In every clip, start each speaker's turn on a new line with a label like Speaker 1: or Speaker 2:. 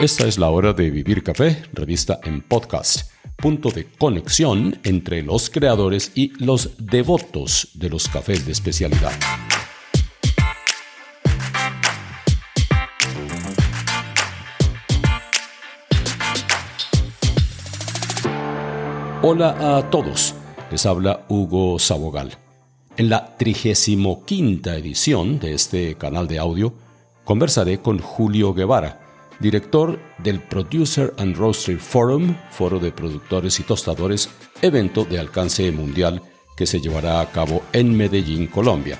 Speaker 1: Esta es la hora de Vivir Café, revista en podcast, punto de conexión entre los creadores y los devotos de los cafés de especialidad. Hola a todos, les habla Hugo Sabogal. En la 35 edición de este canal de audio, conversaré con Julio Guevara, director del Producer and Roaster Forum, foro de productores y tostadores, evento de alcance mundial que se llevará a cabo en Medellín, Colombia,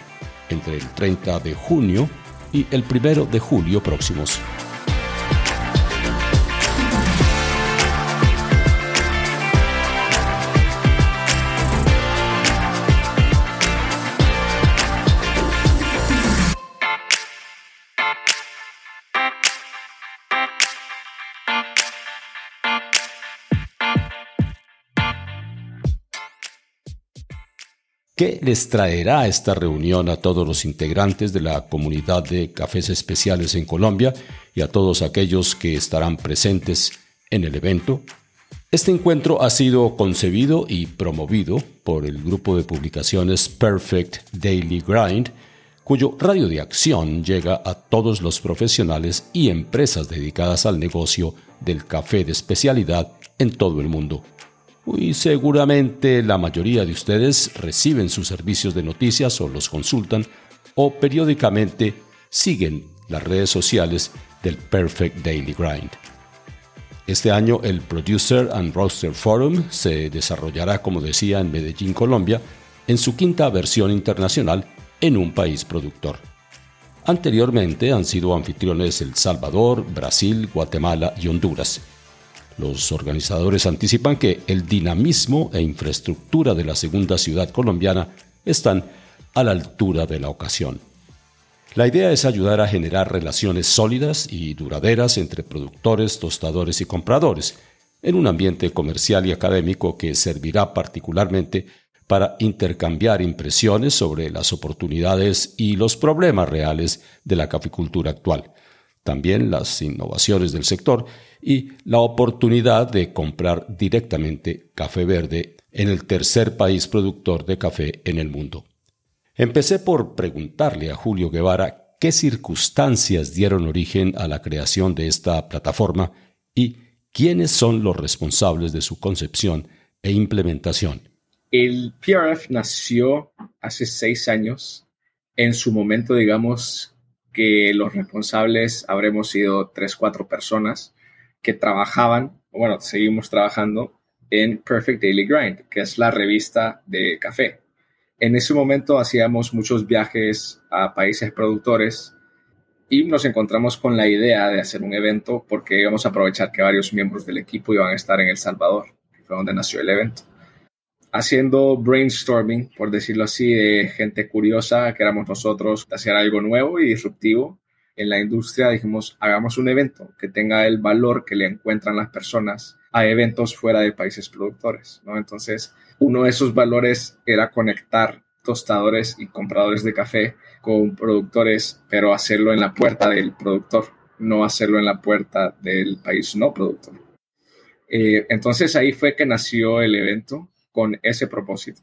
Speaker 1: entre el 30 de junio y el 1 de julio próximos. ¿Qué les traerá esta reunión a todos los integrantes de la comunidad de cafés especiales en Colombia y a todos aquellos que estarán presentes en el evento? Este encuentro ha sido concebido y promovido por el grupo de publicaciones Perfect Daily Grind, cuyo radio de acción llega a todos los profesionales y empresas dedicadas al negocio del café de especialidad en todo el mundo. Y seguramente la mayoría de ustedes reciben sus servicios de noticias o los consultan o periódicamente siguen las redes sociales del Perfect Daily Grind. Este año el Producer and Roaster Forum se desarrollará, como decía, en Medellín, Colombia, en su quinta versión internacional en un país productor. Anteriormente han sido anfitriones El Salvador, Brasil, Guatemala y Honduras. Los organizadores anticipan que el dinamismo e infraestructura de la segunda ciudad colombiana están a la altura de la ocasión. La idea es ayudar a generar relaciones sólidas y duraderas entre productores, tostadores y compradores, en un ambiente comercial y académico que servirá particularmente para intercambiar impresiones sobre las oportunidades y los problemas reales de la caficultura actual, también las innovaciones del sector y la oportunidad de comprar directamente café verde en el tercer país productor de café en el mundo. Empecé por preguntarle a Julio Guevara qué circunstancias dieron origen a la creación de esta plataforma y quiénes son los responsables de su concepción e implementación.
Speaker 2: El PRF nació hace seis años. En su momento, digamos que los responsables habremos sido tres, cuatro personas que trabajaban, bueno, seguimos trabajando en Perfect Daily Grind, que es la revista de café. En ese momento hacíamos muchos viajes a países productores y nos encontramos con la idea de hacer un evento porque íbamos a aprovechar que varios miembros del equipo iban a estar en El Salvador, que fue donde nació el evento. Haciendo brainstorming, por decirlo así, de gente curiosa que éramos nosotros, hacer algo nuevo y disruptivo, en la industria dijimos, hagamos un evento que tenga el valor que le encuentran las personas a eventos fuera de países productores, ¿no? Entonces, uno de esos valores era conectar tostadores y compradores de café con productores, pero hacerlo en la puerta del productor, no hacerlo en la puerta del país no productor. Eh, entonces ahí fue que nació el evento con ese propósito.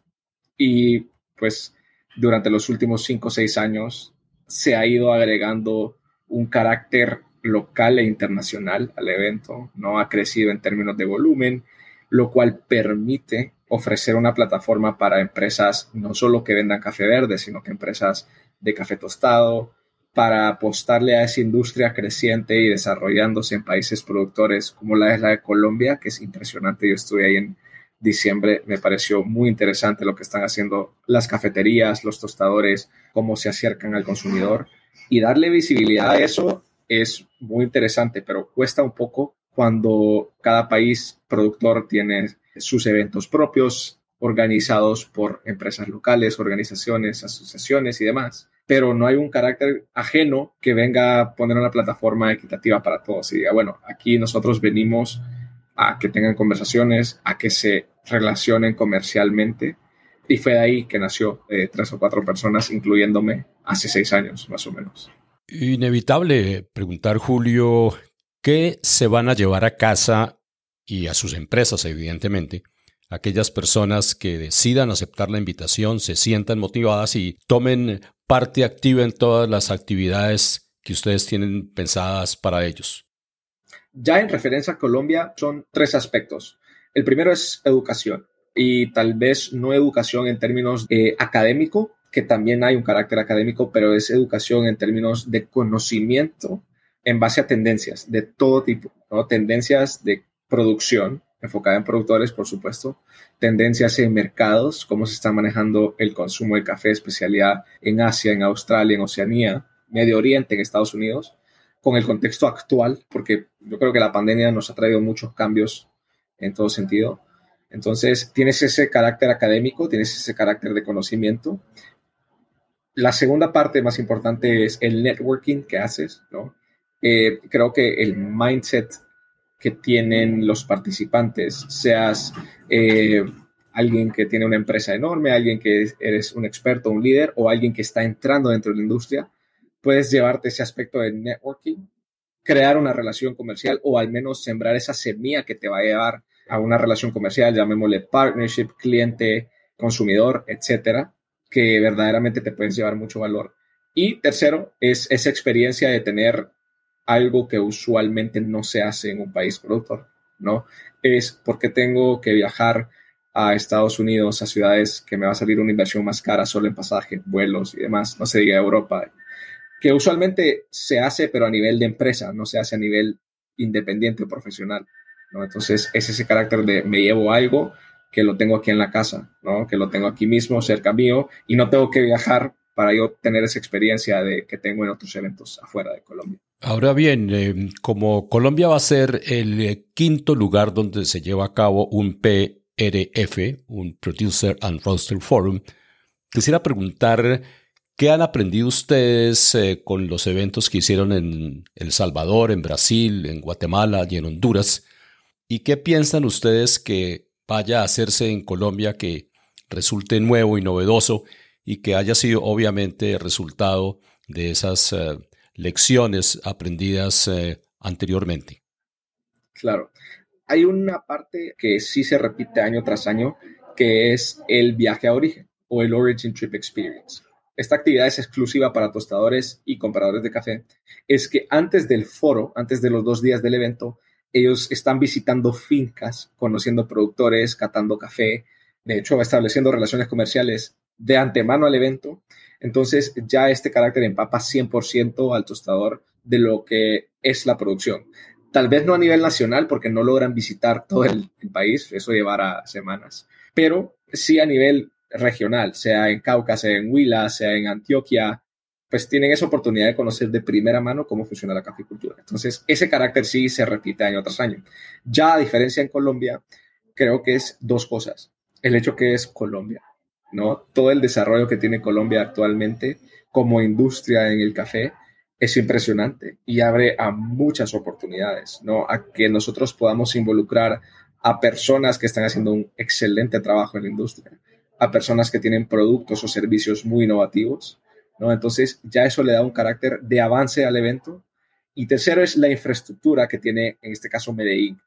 Speaker 2: Y pues durante los últimos cinco o seis años se ha ido agregando un carácter local e internacional al evento, no ha crecido en términos de volumen, lo cual permite ofrecer una plataforma para empresas no solo que vendan café verde, sino que empresas de café tostado, para apostarle a esa industria creciente y desarrollándose en países productores como la es de Colombia, que es impresionante. Yo estuve ahí en diciembre, me pareció muy interesante lo que están haciendo las cafeterías, los tostadores, cómo se acercan al consumidor y darle visibilidad a eso es muy interesante, pero cuesta un poco cuando cada país productor tiene sus eventos propios organizados por empresas locales, organizaciones, asociaciones y demás, pero no hay un carácter ajeno que venga a poner una plataforma equitativa para todos y diga, bueno, aquí nosotros venimos a que tengan conversaciones, a que se relacionen comercialmente y fue de ahí que nació eh, tres o cuatro personas, incluyéndome, hace seis años más o menos.
Speaker 1: Inevitable preguntar, Julio, ¿Qué se van a llevar a casa y a sus empresas, evidentemente? Aquellas personas que decidan aceptar la invitación, se sientan motivadas y tomen parte activa en todas las actividades que ustedes tienen pensadas para ellos.
Speaker 2: Ya en referencia a Colombia son tres aspectos. El primero es educación y tal vez no educación en términos eh, académico, que también hay un carácter académico, pero es educación en términos de conocimiento en base a tendencias de todo tipo, ¿no? tendencias de producción, enfocada en productores, por supuesto, tendencias en mercados, cómo se está manejando el consumo de café especialidad en Asia, en Australia, en Oceanía, Medio Oriente, en Estados Unidos, con el contexto actual, porque yo creo que la pandemia nos ha traído muchos cambios en todo sentido. Entonces, tienes ese carácter académico, tienes ese carácter de conocimiento. La segunda parte más importante es el networking que haces, ¿no? Eh, creo que el mindset que tienen los participantes, seas eh, alguien que tiene una empresa enorme, alguien que eres un experto, un líder o alguien que está entrando dentro de la industria, puedes llevarte ese aspecto de networking, crear una relación comercial o al menos sembrar esa semilla que te va a llevar a una relación comercial, llamémosle partnership, cliente, consumidor, etcétera, que verdaderamente te puedes llevar mucho valor. Y tercero, es esa experiencia de tener algo que usualmente no se hace en un país productor, ¿no? Es porque tengo que viajar a Estados Unidos, a ciudades que me va a salir una inversión más cara solo en pasaje, vuelos y demás, no se diga Europa, que usualmente se hace pero a nivel de empresa, no se hace a nivel independiente o profesional, Entonces es ese carácter de me llevo algo que lo tengo aquí en la casa, ¿no? Que lo tengo aquí mismo, cerca mío, y no tengo que viajar para yo tener esa experiencia de que tengo en otros eventos afuera de Colombia.
Speaker 1: Ahora bien, eh, como Colombia va a ser el eh, quinto lugar donde se lleva a cabo un PRF, un Producer and Roaster Forum, quisiera preguntar qué han aprendido ustedes eh, con los eventos que hicieron en El Salvador, en Brasil, en Guatemala y en Honduras, y qué piensan ustedes que vaya a hacerse en Colombia que resulte nuevo y novedoso y que haya sido obviamente resultado de esas eh, lecciones aprendidas eh, anteriormente.
Speaker 2: Claro. Hay una parte que sí se repite año tras año, que es el viaje a origen o el Origin Trip Experience. Esta actividad es exclusiva para tostadores y compradores de café. Es que antes del foro, antes de los dos días del evento, ellos están visitando fincas, conociendo productores, catando café, de hecho, estableciendo relaciones comerciales de antemano al evento. Entonces ya este carácter empapa 100% al tostador de lo que es la producción. Tal vez no a nivel nacional porque no logran visitar todo el, país, eso llevará semanas, pero sí a nivel regional, sea en Cauca, sea en Huila, sea en Antioquia, pues tienen esa oportunidad de conocer de primera mano cómo funciona la caficultura. Entonces, ese carácter sí se repite año tras año. Ya a diferencia en Colombia, creo que es dos cosas. El hecho que es Colombia. ¿no? Todo el desarrollo que tiene Colombia actualmente como industria en el café es impresionante y abre a muchas oportunidades, ¿no? A que nosotros podamos involucrar a personas que están haciendo un excelente trabajo en la industria, a personas que tienen productos o servicios muy innovativos, Entonces ya eso le da un carácter de avance al evento. Y tercero es la infraestructura que tiene, en este caso, Medellín.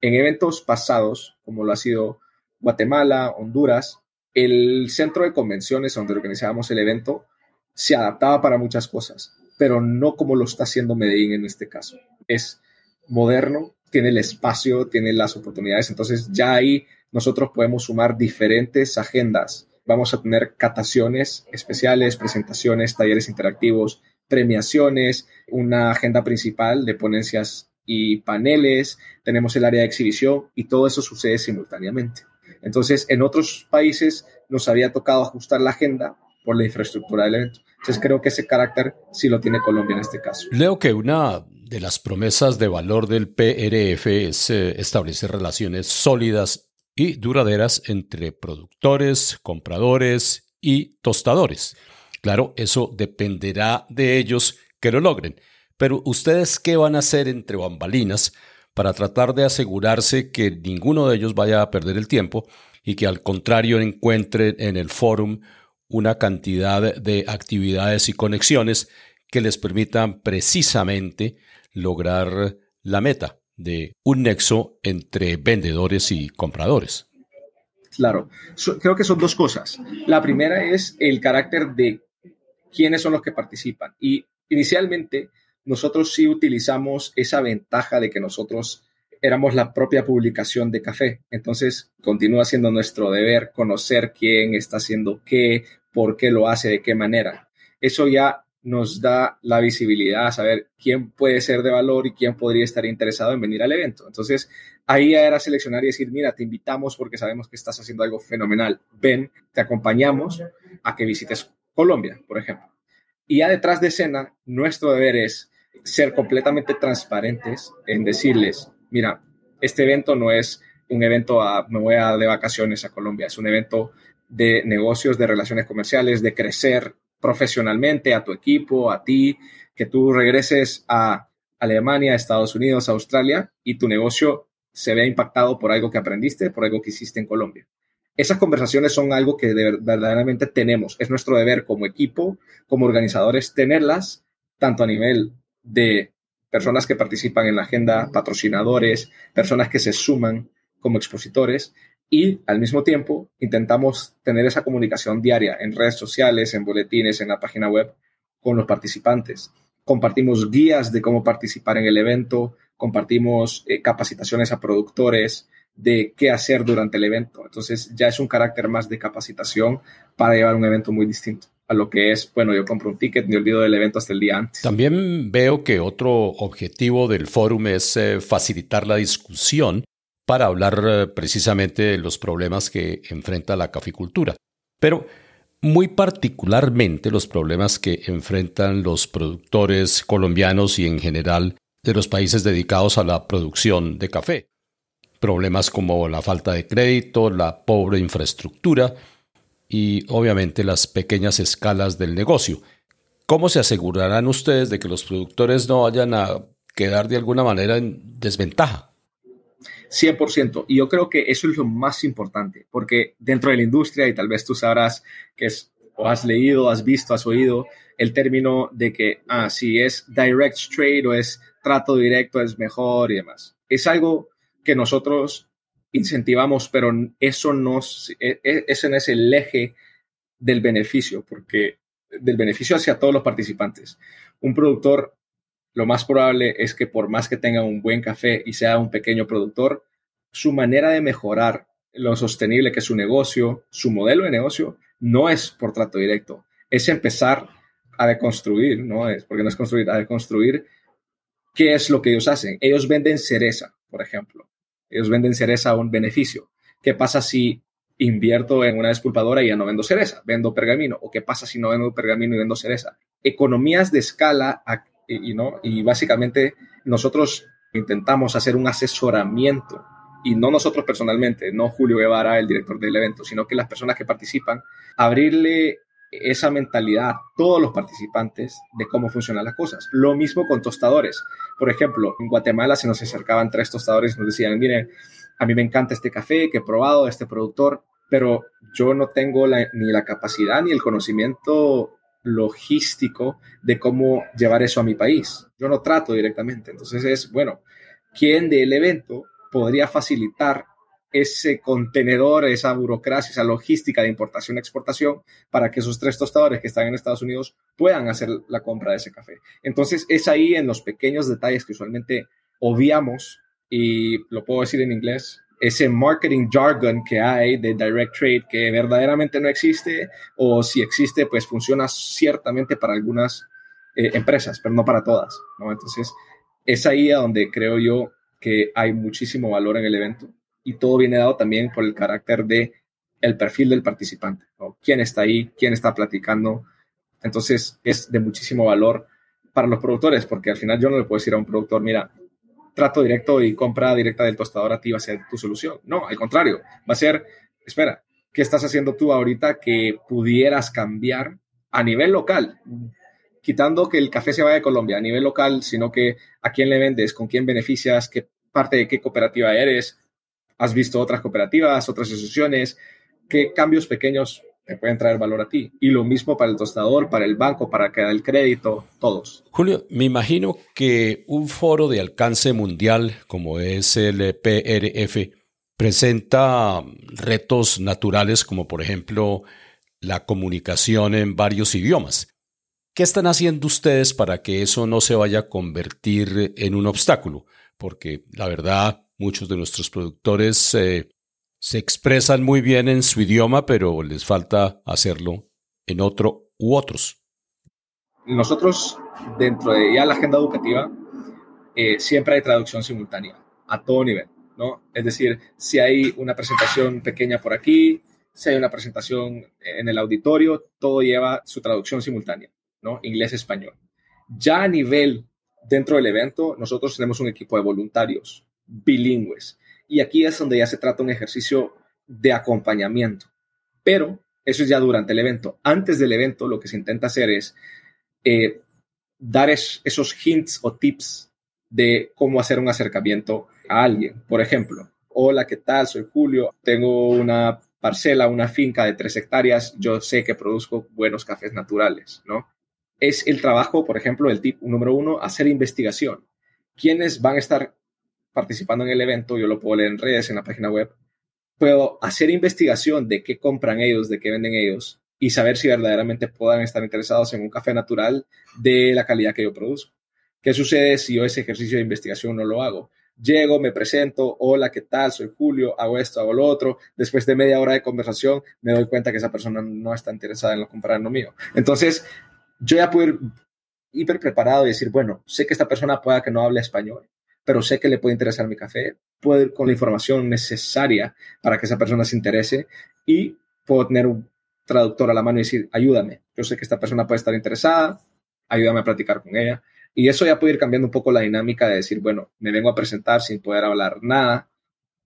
Speaker 2: En eventos pasados, como lo ha sido Guatemala, Honduras, el centro de convenciones donde organizábamos el evento se adaptaba para muchas cosas, pero no como lo está haciendo Medellín en este caso. Es moderno, tiene el espacio, tiene las oportunidades, entonces ya ahí nosotros podemos sumar diferentes agendas. Vamos a tener cataciones especiales, presentaciones, talleres interactivos, premiaciones, una agenda principal de ponencias y paneles, tenemos el área de exhibición y todo eso sucede simultáneamente. Entonces, en otros países nos había tocado ajustar la agenda por la infraestructura del evento. Entonces, creo que ese carácter sí lo tiene Colombia en este caso.
Speaker 1: Leo que una de las promesas de valor del PRF es eh, establecer relaciones sólidas y duraderas entre productores, compradores y tostadores. Claro, eso dependerá de ellos que lo logren. Pero ustedes, ¿qué van a hacer entre bambalinas para tratar de asegurarse que ninguno de ellos vaya a perder el tiempo y que al contrario encuentren en el fórum una cantidad de actividades y conexiones que les permitan precisamente lograr la meta de un nexo entre vendedores y compradores.
Speaker 2: Claro, creo que son dos cosas. La primera es el carácter de quiénes son los que participan. Y inicialmente nosotros sí utilizamos esa ventaja de que nosotros éramos la propia publicación de café. Entonces, continúa siendo nuestro deber conocer quién está haciendo qué, por qué lo hace, de qué manera. Eso ya nos da la visibilidad a saber quién puede ser de valor y quién podría estar interesado en venir al evento. Entonces, ahí era seleccionar y decir, mira, te invitamos porque sabemos que estás haciendo algo fenomenal. Ven, te acompañamos a que visites Colombia, por ejemplo. Y ya detrás de escena, nuestro deber es ser completamente transparentes en decirles, mira, este evento no es un evento a, me voy a de vacaciones a Colombia, es un evento de negocios, de relaciones comerciales, de crecer profesionalmente a tu equipo, a ti, que tú regreses a Alemania, Estados Unidos, Australia y tu negocio se vea impactado por algo que aprendiste, por algo que hiciste en Colombia. Esas conversaciones son algo que verdaderamente tenemos. Es nuestro deber como equipo, como organizadores, tenerlas tanto a nivel de personas que participan en la agenda, patrocinadores, personas que se suman como expositores y al mismo tiempo intentamos tener esa comunicación diaria en redes sociales, en boletines, en la página web con los participantes. Compartimos guías de cómo participar en el evento, compartimos eh, capacitaciones a productores de qué hacer durante el evento. Entonces ya es un carácter más de capacitación para llevar un evento muy distinto a lo que es, bueno, yo compro un ticket, me olvido del evento hasta el día antes.
Speaker 1: También veo que otro objetivo del fórum es eh, facilitar la discusión para hablar eh, precisamente de los problemas que enfrenta la caficultura. Pero muy particularmente los problemas que enfrentan los productores colombianos y en general de los países dedicados a la producción de café. Problemas como la falta de crédito, la pobre infraestructura, y obviamente las pequeñas escalas del negocio. ¿Cómo se asegurarán ustedes de que los productores no vayan a quedar de alguna manera en desventaja?
Speaker 2: 100%. Y yo creo que eso es lo más importante, porque dentro de la industria, y tal vez tú sabrás que es, o has leído, has visto, has oído el término de que, ah, si es direct trade o es trato directo es mejor y demás. Es algo que nosotros incentivamos, pero eso no, e, e, ese no es el eje del beneficio, porque del beneficio hacia todos los participantes. Un productor, lo más probable es que por más que tenga un buen café y sea un pequeño productor, su manera de mejorar lo sostenible que es su negocio, su modelo de negocio, no es por trato directo, es empezar a deconstruir, no es porque no es construir, a deconstruir qué es lo que ellos hacen. Ellos venden cereza, por ejemplo. Ellos venden cereza a un beneficio. ¿Qué pasa si invierto en una despulpadora y ya no vendo cereza, vendo pergamino? ¿O qué pasa si no vendo pergamino y vendo cereza? Economías de escala y, ¿no? y básicamente nosotros intentamos hacer un asesoramiento y no nosotros personalmente, no Julio Guevara, el director del evento, sino que las personas que participan, abrirle esa mentalidad a todos los participantes de cómo funcionan las cosas. Lo mismo con tostadores. Por ejemplo, en Guatemala se nos acercaban tres tostadores y nos decían, miren, a mí me encanta este café que he probado este productor, pero yo no tengo ni la capacidad ni el conocimiento logístico de cómo llevar eso a mi país. Yo no trato directamente. Entonces es, bueno, ¿quién del evento podría facilitar ese contenedor, esa burocracia, esa logística de importación y exportación para que esos tres tostadores que están en Estados Unidos puedan hacer la compra de ese café. Entonces es ahí en los pequeños detalles que usualmente obviamos y lo puedo decir en inglés, ese marketing jargon que hay de direct trade que verdaderamente no existe o si existe pues funciona ciertamente para algunas eh, empresas, pero no para todas. ¿no? Entonces es ahí a donde creo yo que hay muchísimo valor en el evento y todo viene dado también por el carácter de el perfil del participante, quién está ahí, quién está platicando. Entonces es de muchísimo valor para los productores, porque al final yo no le puedo decir a un productor, mira, trato directo y compra directa del tostador a ti va a ser tu solución. No, al contrario, va a ser, espera, ¿qué estás haciendo tú ahorita que pudieras cambiar a nivel local? Quitando que el café se vaya de Colombia a nivel local, sino que a quién le vendes, con quién beneficias, qué parte de qué cooperativa eres, has visto otras cooperativas, otras asociaciones, qué cambios pequeños te pueden traer valor a ti. Y lo mismo para el tostador, para el banco, para que el crédito, todos.
Speaker 1: Julio, me imagino que un foro de alcance mundial como es el PRF presenta retos naturales como por ejemplo la comunicación en varios idiomas. ¿Qué están haciendo ustedes para que eso no se vaya a convertir en un obstáculo? Porque la verdad, muchos de nuestros productores eh, se expresan muy bien en su idioma, pero les falta hacerlo en otro u otros.
Speaker 2: Nosotros, dentro de ya la agenda educativa, eh, siempre hay traducción simultánea a todo nivel, ¿no? Es decir, si hay una presentación pequeña por aquí, si hay una presentación en el auditorio, todo lleva su traducción simultánea, ¿no? Inglés-español. Ya a nivel dentro del evento, nosotros tenemos un equipo de voluntarios bilingües y aquí es donde ya se trata un ejercicio de acompañamiento. Pero eso es ya durante el evento. Antes del evento, lo que se intenta hacer es eh, dar esos hints o tips de cómo hacer un acercamiento a alguien. Por ejemplo, hola, ¿qué tal? Soy Julio, tengo una parcela, una finca de tres hectáreas, yo sé que produzco buenos cafés naturales, ¿no? Es el trabajo, por ejemplo, el tip número uno, hacer investigación. ¿Quiénes van a estar participando en el evento, yo lo puedo leer en redes, en la página web, puedo hacer investigación de qué compran ellos, de qué venden ellos y saber si verdaderamente puedan estar interesados en un café natural de la calidad que yo produzco. ¿Qué sucede si yo ese ejercicio de investigación no lo hago? Llego, me presento, hola, ¿qué tal? Soy Julio, hago esto, hago lo otro. Después de media hora de conversación, me doy cuenta que esa persona no está interesada en lo comprar lo mío. Entonces, yo ya puedo ir hiper preparado y decir, bueno, sé que esta persona pueda que no hable español, pero sé que le puede interesar mi café, puedo ir con la información necesaria para que esa persona se interese y puedo tener un traductor a la mano y decir, ayúdame, yo sé que esta persona puede estar interesada, ayúdame a platicar con ella. Y eso ya puede ir cambiando un poco la dinámica de decir, bueno, me vengo a presentar sin poder hablar nada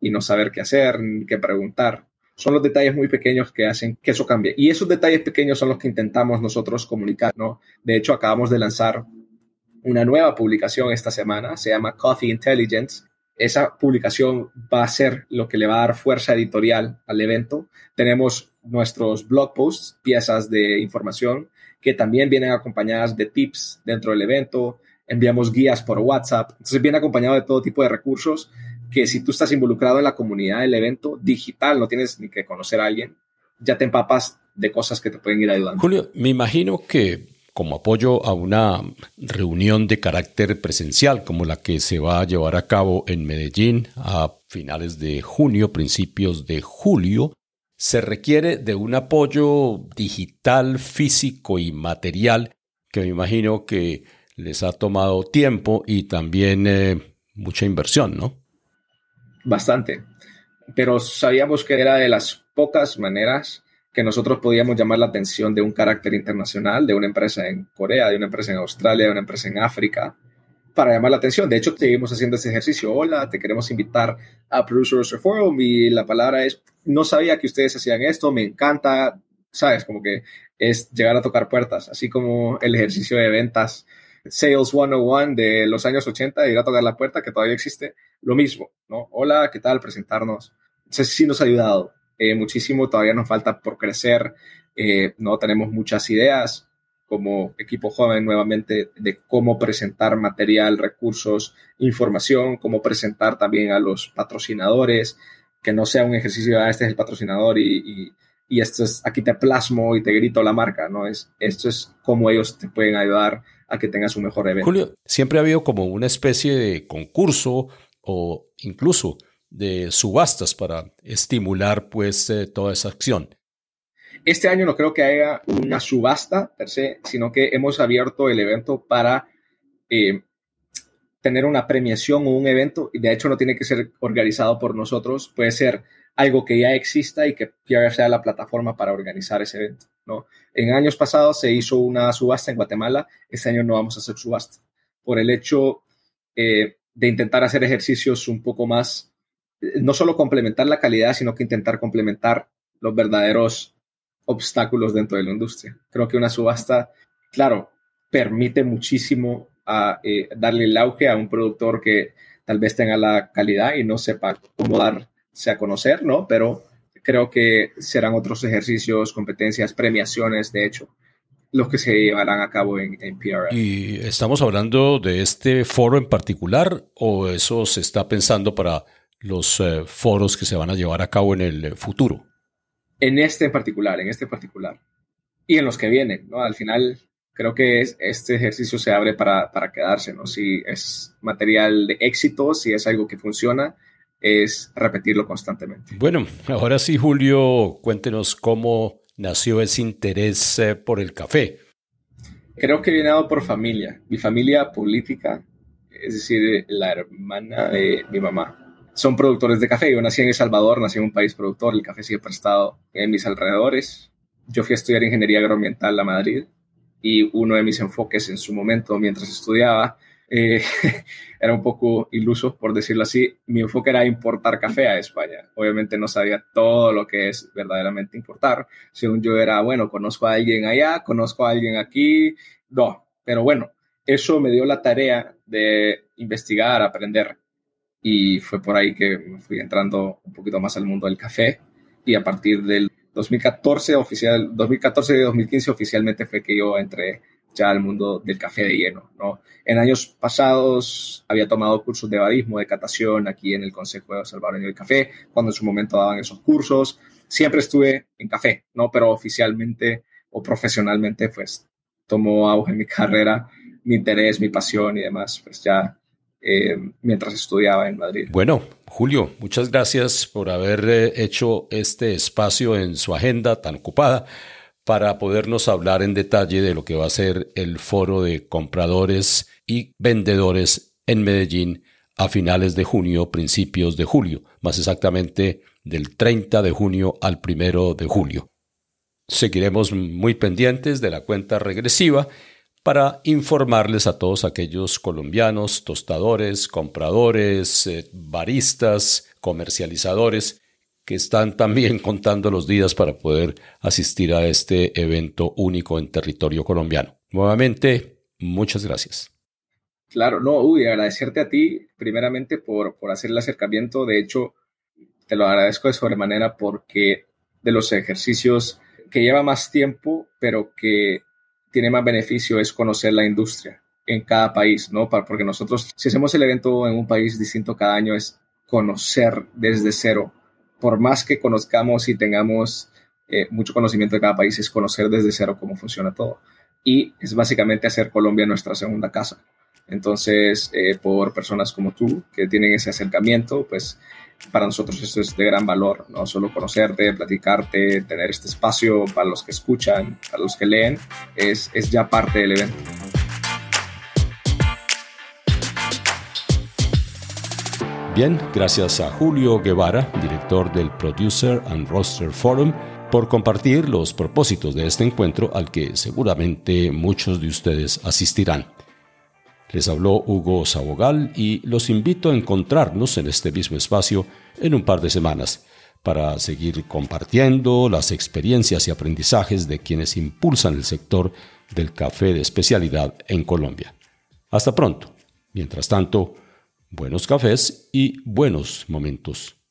Speaker 2: y no saber qué hacer, ni qué preguntar. Son los detalles muy pequeños que hacen que eso cambie. Y esos detalles pequeños son los que intentamos nosotros comunicar, ¿no? De hecho, acabamos de lanzar una nueva publicación esta semana, se llama Coffee Intelligence. Esa publicación va a ser lo que le va a dar fuerza editorial al evento. Tenemos nuestros blog posts, piezas de información que también vienen acompañadas de tips dentro del evento. Enviamos guías por WhatsApp. Entonces viene acompañado de todo tipo de recursos que si tú estás involucrado en la comunidad del evento digital, no tienes ni que conocer a alguien, ya te empapas de cosas que te pueden ir ayudando.
Speaker 1: Julio, me imagino que como apoyo a una reunión de carácter presencial como la que se va a llevar a cabo en Medellín a finales de junio, principios de julio, se requiere de un apoyo digital, físico y material que me imagino que les ha tomado tiempo y también eh, mucha inversión, ¿no?
Speaker 2: Bastante. Pero sabíamos que era de las pocas maneras que nosotros podíamos llamar la atención de un carácter internacional, de una empresa en Corea, de una empresa en Australia, de una empresa en África, para llamar la atención. De hecho, seguimos haciendo ese ejercicio. Hola, te queremos invitar a Producers Forum y la palabra es, no sabía que ustedes hacían esto, me encanta, sabes, como que es llegar a tocar puertas, así como el ejercicio de ventas Sales 101 de los años 80, ir a tocar la puerta, que todavía existe, lo mismo, ¿no? Hola, ¿qué tal? Presentarnos. Entonces sí nos ha ayudado. Eh, muchísimo, todavía nos falta por crecer, eh, no tenemos muchas ideas como equipo joven nuevamente de cómo presentar material, recursos, información, cómo presentar también a los patrocinadores, que no sea un ejercicio de ah, este es el patrocinador y, y, esto es aquí te plasmo y te grito la marca, ¿no? Es, esto es cómo ellos te pueden ayudar a que tengas un mejor evento.
Speaker 1: Julio, siempre ha habido como una especie de concurso o incluso de subastas para estimular pues eh, toda esa acción.
Speaker 2: Este año no creo que haya una subasta per se, sino que hemos abierto el evento para eh, tener una premiación o un evento, y de hecho no tiene que ser organizado por nosotros, puede ser algo que ya exista y que PRF sea la plataforma para organizar ese evento. ¿no? En años pasados se hizo una subasta en Guatemala, este año no vamos a hacer subasta, por el hecho eh, de intentar hacer ejercicios un poco más no solo complementar la calidad, sino que intentar complementar los verdaderos obstáculos dentro de la industria. Creo que una subasta, claro, permite muchísimo a, eh, darle el auge a un productor que tal vez tenga la calidad y no sepa cómo darse a conocer, ¿no? Pero creo que serán otros ejercicios, competencias, premiaciones, de hecho, los que se llevarán a cabo en, en.
Speaker 1: ¿Y estamos hablando de este foro en particular o eso se está pensando para los eh, foros que se van a llevar a cabo en el futuro?
Speaker 2: En este en particular, en este en particular. Y en los que vienen, ¿no? Al final, creo que este ejercicio se abre para, para quedarse, ¿no? Si es material de éxito, si es algo que funciona, es repetirlo constantemente.
Speaker 1: Bueno, ahora sí, Julio, cuéntenos cómo nació ese interés eh, por el café.
Speaker 2: Creo que viene dado por familia. Mi familia política, es decir, la hermana de mi mamá, son productores de café. Yo nací en El Salvador, nací en un país productor, el café siempre ha estado en mis alrededores. Yo fui a estudiar ingeniería agroambiental a Madrid y uno de mis enfoques en su momento mientras estudiaba eh, era un poco iluso, por decirlo así. Mi enfoque era importar café a España. Obviamente no sabía todo lo que es verdaderamente importar. Según yo era, bueno, conozco a alguien allá, conozco a alguien aquí. No, pero bueno, eso me dio la tarea de investigar, aprender. Y fue por ahí que fui entrando un poquito más al mundo del café. Y a partir del 2014 oficial, 2014 y 2015 oficialmente fue que yo entré ya al mundo del café de lleno. ¿no? En años pasados había tomado cursos de barismo, de catación aquí en el Consejo Salvadoreño del Café, cuando en su momento daban esos cursos. Siempre estuve en café, ¿no? pero oficialmente o profesionalmente, pues tomó auge mi carrera, mi interés, mi pasión y demás, pues ya eh, mientras estudiaba en Madrid.
Speaker 1: Bueno, Julio, muchas gracias por haber eh, hecho este espacio en su agenda tan ocupada para podernos hablar en detalle de lo que va a ser el foro de compradores y vendedores en Medellín a finales de junio, principios de julio, más exactamente del 30 de junio al 1 de julio. Seguiremos muy pendientes de la cuenta regresiva para informarles a todos aquellos colombianos, tostadores, compradores, eh, baristas, comercializadores que están también contando los días para poder asistir a este evento único en territorio colombiano. Nuevamente, muchas gracias.
Speaker 2: Claro, no, uy, agradecerte a ti primeramente por, por hacer el acercamiento. De hecho, te lo agradezco de sobremanera porque de los ejercicios que lleva más tiempo, pero que tiene más beneficio es conocer la industria en cada país, ¿no? Porque nosotros, si hacemos el evento en un país distinto cada año, es conocer desde cero por más que conozcamos y tengamos eh, mucho conocimiento de cada país, es conocer desde cero cómo funciona todo. Y es básicamente hacer Colombia nuestra segunda casa. Entonces, eh, por personas como tú que tienen ese acercamiento, pues para nosotros esto es de gran valor, no solo conocerte, platicarte, tener este espacio para los que escuchan, para los que leen, es, es ya parte del evento.
Speaker 1: Bien, gracias a Julio Guevara, director del Producer and Roster Forum, por compartir los propósitos de este encuentro al que seguramente muchos de ustedes asistirán. Les habló Hugo Sabogal y los invito a encontrarnos en este mismo espacio en un par de semanas para seguir compartiendo las experiencias y aprendizajes de quienes impulsan el sector del café de especialidad en Colombia. Hasta pronto. Mientras tanto, buenos cafés y buenos momentos.